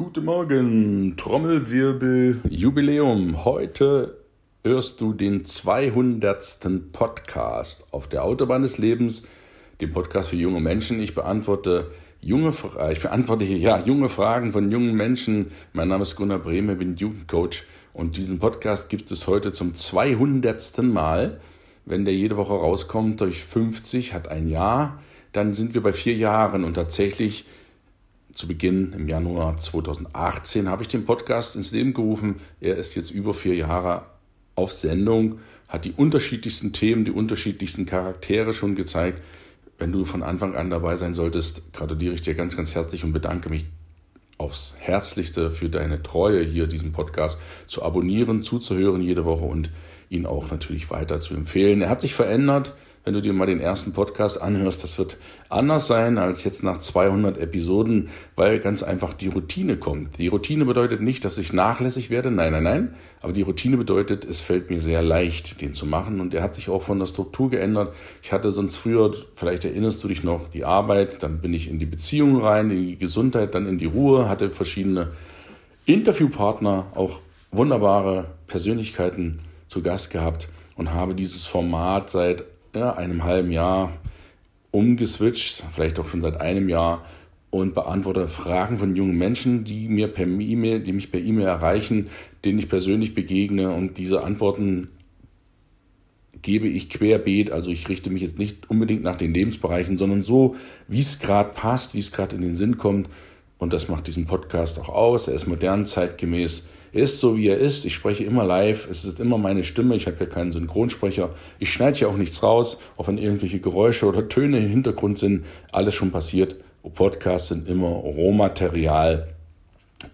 Guten Morgen, Trommelwirbel, Jubiläum. Heute hörst du den 200. Podcast auf der Autobahn des Lebens, dem Podcast für junge Menschen. Ich beantworte junge, ich beantworte ja, junge Fragen von jungen Menschen. Mein Name ist Gunnar Brehme, bin Jugendcoach und diesen Podcast gibt es heute zum 200. Mal. Wenn der jede Woche rauskommt durch 50, hat ein Jahr, dann sind wir bei vier Jahren und tatsächlich zu Beginn im Januar 2018 habe ich den Podcast ins Leben gerufen. Er ist jetzt über vier Jahre auf Sendung, hat die unterschiedlichsten Themen, die unterschiedlichsten Charaktere schon gezeigt. Wenn du von Anfang an dabei sein solltest, gratuliere ich dir ganz, ganz herzlich und bedanke mich aufs Herzlichste für deine Treue hier, diesen Podcast zu abonnieren, zuzuhören jede Woche und ihn auch natürlich weiter zu empfehlen. Er hat sich verändert wenn du dir mal den ersten Podcast anhörst, das wird anders sein als jetzt nach 200 Episoden, weil ganz einfach die Routine kommt. Die Routine bedeutet nicht, dass ich nachlässig werde, nein, nein, nein, aber die Routine bedeutet, es fällt mir sehr leicht, den zu machen. Und er hat sich auch von der Struktur geändert. Ich hatte sonst früher, vielleicht erinnerst du dich noch, die Arbeit, dann bin ich in die Beziehung rein, in die Gesundheit, dann in die Ruhe, hatte verschiedene Interviewpartner, auch wunderbare Persönlichkeiten zu Gast gehabt und habe dieses Format seit ja, einem halben Jahr umgeswitcht, vielleicht auch schon seit einem Jahr und beantworte Fragen von jungen Menschen, die mir per E-Mail, die mich per E-Mail erreichen, denen ich persönlich begegne und diese Antworten gebe ich querbeet, also ich richte mich jetzt nicht unbedingt nach den Lebensbereichen, sondern so, wie es gerade passt, wie es gerade in den Sinn kommt und das macht diesen Podcast auch aus. Er ist modern, zeitgemäß. Er ist so, wie er ist. Ich spreche immer live. Es ist immer meine Stimme. Ich habe ja keinen Synchronsprecher. Ich schneide hier auch nichts raus, auch wenn irgendwelche Geräusche oder Töne im Hintergrund sind. Alles schon passiert. Podcasts sind immer Rohmaterial,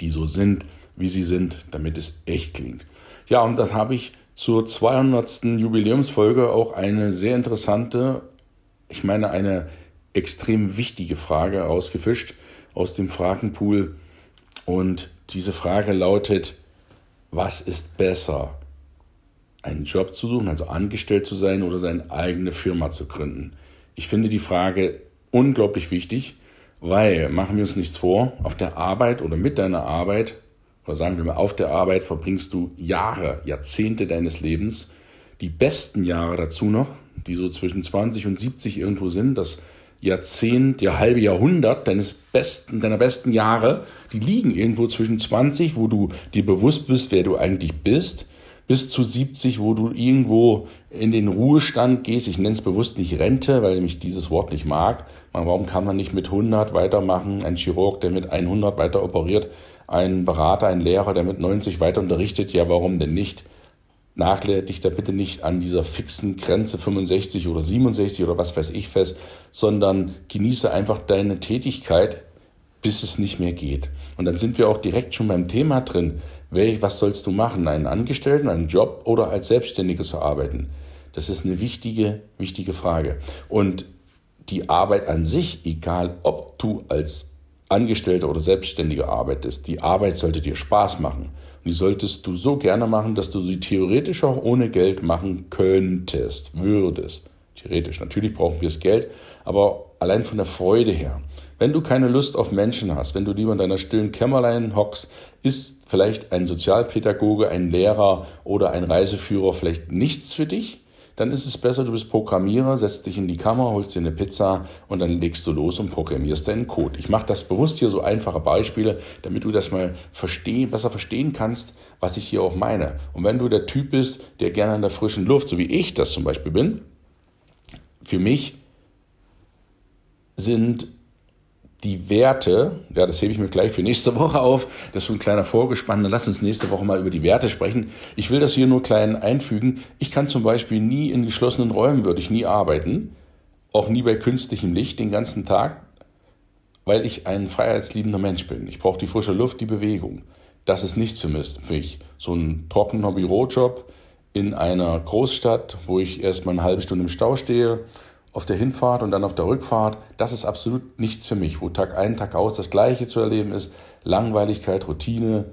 die so sind, wie sie sind, damit es echt klingt. Ja, und das habe ich zur 200. Jubiläumsfolge auch eine sehr interessante, ich meine eine extrem wichtige Frage rausgefischt aus dem Fragenpool. Und diese Frage lautet, was ist besser? Einen Job zu suchen, also angestellt zu sein oder seine eigene Firma zu gründen? Ich finde die Frage unglaublich wichtig, weil, machen wir uns nichts vor, auf der Arbeit oder mit deiner Arbeit, oder sagen wir mal, auf der Arbeit verbringst du Jahre, Jahrzehnte deines Lebens, die besten Jahre dazu noch, die so zwischen 20 und 70 irgendwo sind, das Jahrzehnt, ja halbe Jahrhundert deines besten, deiner besten Jahre, die liegen irgendwo zwischen 20, wo du dir bewusst bist, wer du eigentlich bist, bis zu 70, wo du irgendwo in den Ruhestand gehst. Ich nenne es bewusst nicht Rente, weil ich dieses Wort nicht mag. Warum kann man nicht mit 100 weitermachen? Ein Chirurg, der mit 100 weiter operiert, ein Berater, ein Lehrer, der mit 90 weiter unterrichtet. Ja, warum denn nicht? Nagle dich da bitte nicht an dieser fixen Grenze 65 oder 67 oder was weiß ich fest, sondern genieße einfach deine Tätigkeit, bis es nicht mehr geht. Und dann sind wir auch direkt schon beim Thema drin. Was sollst du machen? Einen Angestellten, einen Job oder als Selbstständiger zu arbeiten? Das ist eine wichtige, wichtige Frage. Und die Arbeit an sich, egal ob du als Angestellter oder Selbstständiger arbeitest, die Arbeit sollte dir Spaß machen. Und die solltest du so gerne machen, dass du sie theoretisch auch ohne Geld machen könntest, würdest. Theoretisch. Natürlich brauchen wir das Geld, aber allein von der Freude her. Wenn du keine Lust auf Menschen hast, wenn du lieber in deiner stillen Kämmerlein hockst, ist vielleicht ein Sozialpädagoge, ein Lehrer oder ein Reiseführer vielleicht nichts für dich dann ist es besser, du bist Programmierer, setzt dich in die Kammer, holst dir eine Pizza und dann legst du los und programmierst deinen Code. Ich mache das bewusst hier so einfache Beispiele, damit du das mal verstehen, besser verstehen kannst, was ich hier auch meine. Und wenn du der Typ bist, der gerne in der frischen Luft, so wie ich das zum Beispiel bin, für mich sind die Werte, ja, das hebe ich mir gleich für nächste Woche auf, das ist so ein kleiner Vorgespann, dann lass uns nächste Woche mal über die Werte sprechen. Ich will das hier nur klein einfügen. Ich kann zum Beispiel nie in geschlossenen Räumen, würde ich nie arbeiten, auch nie bei künstlichem Licht den ganzen Tag, weil ich ein freiheitsliebender Mensch bin. Ich brauche die frische Luft, die Bewegung. Das ist nichts für mich. So ein trockener Bürojob in einer Großstadt, wo ich erst mal eine halbe Stunde im Stau stehe, auf der Hinfahrt und dann auf der Rückfahrt, das ist absolut nichts für mich, wo Tag ein, Tag aus das Gleiche zu erleben ist. Langweiligkeit, Routine,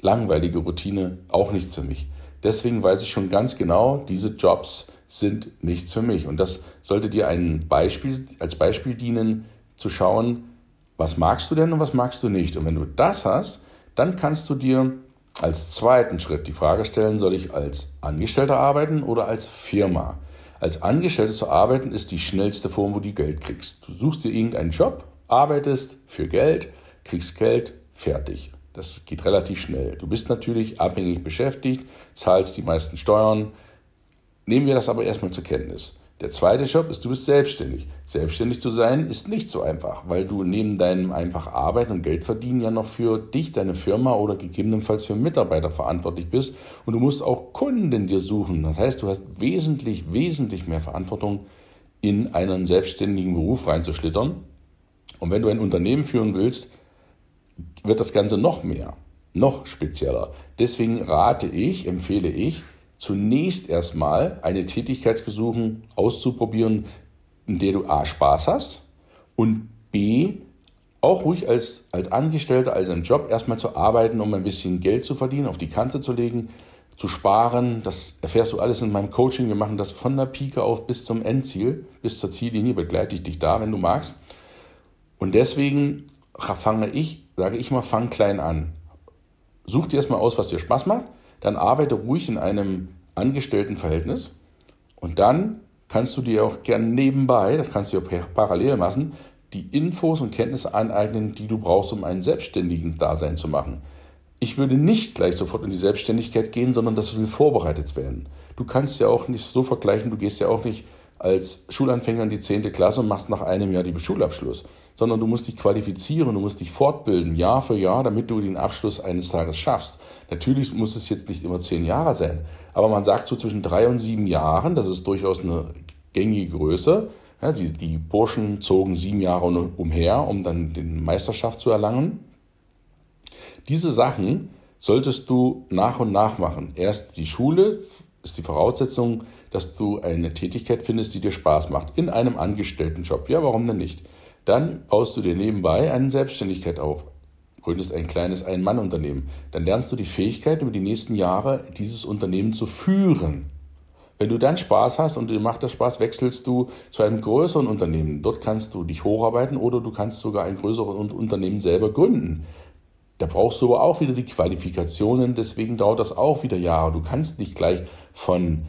langweilige Routine, auch nichts für mich. Deswegen weiß ich schon ganz genau, diese Jobs sind nichts für mich. Und das sollte dir ein Beispiel, als Beispiel dienen, zu schauen, was magst du denn und was magst du nicht. Und wenn du das hast, dann kannst du dir als zweiten Schritt die Frage stellen, soll ich als Angestellter arbeiten oder als Firma? Als Angestellter zu arbeiten ist die schnellste Form, wo du Geld kriegst. Du suchst dir irgendeinen Job, arbeitest für Geld, kriegst Geld, fertig. Das geht relativ schnell. Du bist natürlich abhängig beschäftigt, zahlst die meisten Steuern. Nehmen wir das aber erstmal zur Kenntnis. Der zweite Job ist, du bist selbstständig. Selbstständig zu sein ist nicht so einfach, weil du neben deinem einfach Arbeiten und Geld verdienen ja noch für dich, deine Firma oder gegebenenfalls für Mitarbeiter verantwortlich bist. Und du musst auch Kunden dir suchen. Das heißt, du hast wesentlich, wesentlich mehr Verantwortung, in einen selbstständigen Beruf reinzuschlittern. Und wenn du ein Unternehmen führen willst, wird das Ganze noch mehr, noch spezieller. Deswegen rate ich, empfehle ich, zunächst erstmal eine Tätigkeit suchen, auszuprobieren, in der du A Spaß hast und B auch ruhig als, als Angestellter, als einen Job erstmal zu arbeiten, um ein bisschen Geld zu verdienen, auf die Kante zu legen, zu sparen. Das erfährst du alles in meinem Coaching. Wir machen das von der Pike auf bis zum Endziel, bis zur Ziellinie, begleite ich dich da, wenn du magst. Und deswegen fange ich, sage ich mal, fang klein an. Such dir erstmal aus, was dir Spaß macht dann arbeite ruhig in einem Angestelltenverhältnis und dann kannst du dir auch gern nebenbei, das kannst du ja parallel machen, die Infos und Kenntnisse aneignen, die du brauchst, um einen selbstständigen Dasein zu machen. Ich würde nicht gleich sofort in die Selbstständigkeit gehen, sondern das will vorbereitet werden. Du kannst ja auch nicht so vergleichen, du gehst ja auch nicht als Schulanfänger in die 10. Klasse und machst nach einem Jahr die Schulabschluss, sondern du musst dich qualifizieren, du musst dich fortbilden, Jahr für Jahr, damit du den Abschluss eines Tages schaffst. Natürlich muss es jetzt nicht immer zehn Jahre sein, aber man sagt so zwischen drei und sieben Jahren, das ist durchaus eine gängige Größe. Ja, die, die Burschen zogen sieben Jahre umher, um dann den Meisterschaft zu erlangen. Diese Sachen solltest du nach und nach machen. Erst die Schule ist die Voraussetzung, dass du eine Tätigkeit findest, die dir Spaß macht, in einem Angestelltenjob. Ja, warum denn nicht? Dann baust du dir nebenbei eine Selbstständigkeit auf, gründest ein kleines Ein-Mann-Unternehmen. Dann lernst du die Fähigkeit, über die nächsten Jahre dieses Unternehmen zu führen. Wenn du dann Spaß hast und dir macht das Spaß, wechselst du zu einem größeren Unternehmen. Dort kannst du dich hocharbeiten oder du kannst sogar ein größeres Unternehmen selber gründen. Da brauchst du aber auch wieder die Qualifikationen, deswegen dauert das auch wieder Jahre. Du kannst nicht gleich von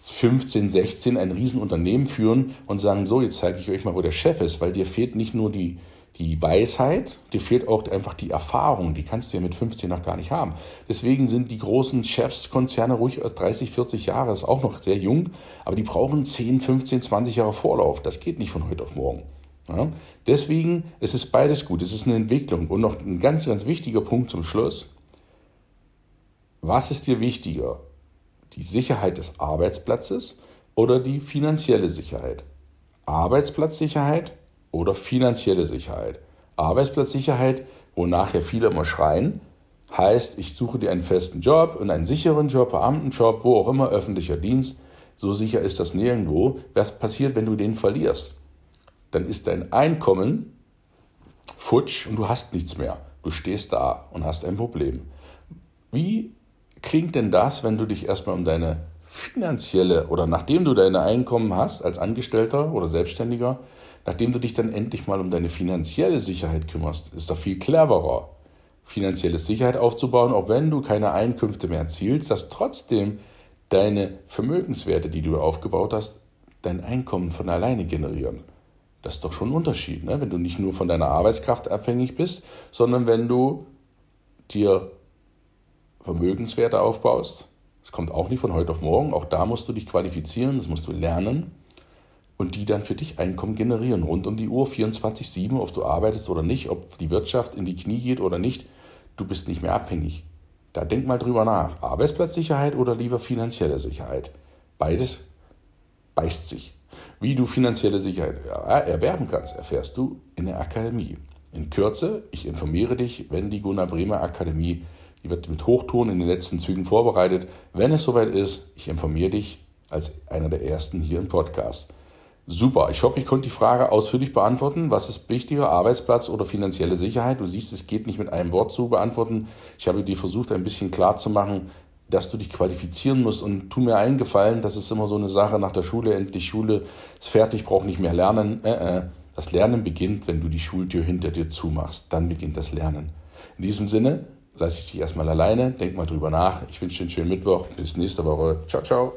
15, 16 ein Riesenunternehmen führen und sagen, so, jetzt zeige ich euch mal, wo der Chef ist, weil dir fehlt nicht nur die, die Weisheit, dir fehlt auch einfach die Erfahrung, die kannst du ja mit 15 noch gar nicht haben. Deswegen sind die großen Chefskonzerne ruhig 30, 40 Jahre, ist auch noch sehr jung, aber die brauchen 10, 15, 20 Jahre Vorlauf. Das geht nicht von heute auf morgen. Ja? Deswegen ist es beides gut, es ist eine Entwicklung. Und noch ein ganz, ganz wichtiger Punkt zum Schluss. Was ist dir wichtiger? Die Sicherheit des Arbeitsplatzes oder die finanzielle Sicherheit? Arbeitsplatzsicherheit oder finanzielle Sicherheit? Arbeitsplatzsicherheit, wonach ja viele immer schreien, heißt, ich suche dir einen festen Job und einen sicheren Job, Beamtenjob, wo auch immer, öffentlicher Dienst. So sicher ist das nirgendwo. Was passiert, wenn du den verlierst? Dann ist dein Einkommen futsch und du hast nichts mehr. Du stehst da und hast ein Problem. Wie klingt denn das, wenn du dich erstmal um deine finanzielle oder nachdem du deine Einkommen hast als Angestellter oder Selbstständiger, nachdem du dich dann endlich mal um deine finanzielle Sicherheit kümmerst, ist doch viel cleverer, finanzielle Sicherheit aufzubauen, auch wenn du keine Einkünfte mehr erzielst, dass trotzdem deine Vermögenswerte, die du aufgebaut hast, dein Einkommen von alleine generieren. Das ist doch schon ein Unterschied, ne? wenn du nicht nur von deiner Arbeitskraft abhängig bist, sondern wenn du dir Vermögenswerte aufbaust. Das kommt auch nicht von heute auf morgen. Auch da musst du dich qualifizieren, das musst du lernen und die dann für dich Einkommen generieren. Rund um die Uhr, 24-7, ob du arbeitest oder nicht, ob die Wirtschaft in die Knie geht oder nicht. Du bist nicht mehr abhängig. Da denk mal drüber nach. Arbeitsplatzsicherheit oder lieber finanzielle Sicherheit. Beides beißt sich. Wie du finanzielle Sicherheit erwerben kannst, erfährst du in der Akademie. In Kürze, ich informiere dich, wenn die Gunnar Bremer Akademie, die wird mit Hochton in den letzten Zügen vorbereitet. Wenn es soweit ist, ich informiere dich als einer der ersten hier im Podcast. Super, ich hoffe, ich konnte die Frage ausführlich beantworten. Was ist wichtiger, Arbeitsplatz oder finanzielle Sicherheit? Du siehst, es geht nicht mit einem Wort zu beantworten. Ich habe dir versucht, ein bisschen klar zu machen, dass du dich qualifizieren musst. Und tu mir eingefallen, das ist immer so eine Sache nach der Schule, endlich Schule ist fertig, brauch nicht mehr lernen. Äh, äh. Das Lernen beginnt, wenn du die Schultür hinter dir zumachst. Dann beginnt das Lernen. In diesem Sinne, lasse ich dich erstmal alleine. Denk mal drüber nach. Ich wünsche dir einen schönen Mittwoch. Bis nächste Woche. Ciao, ciao.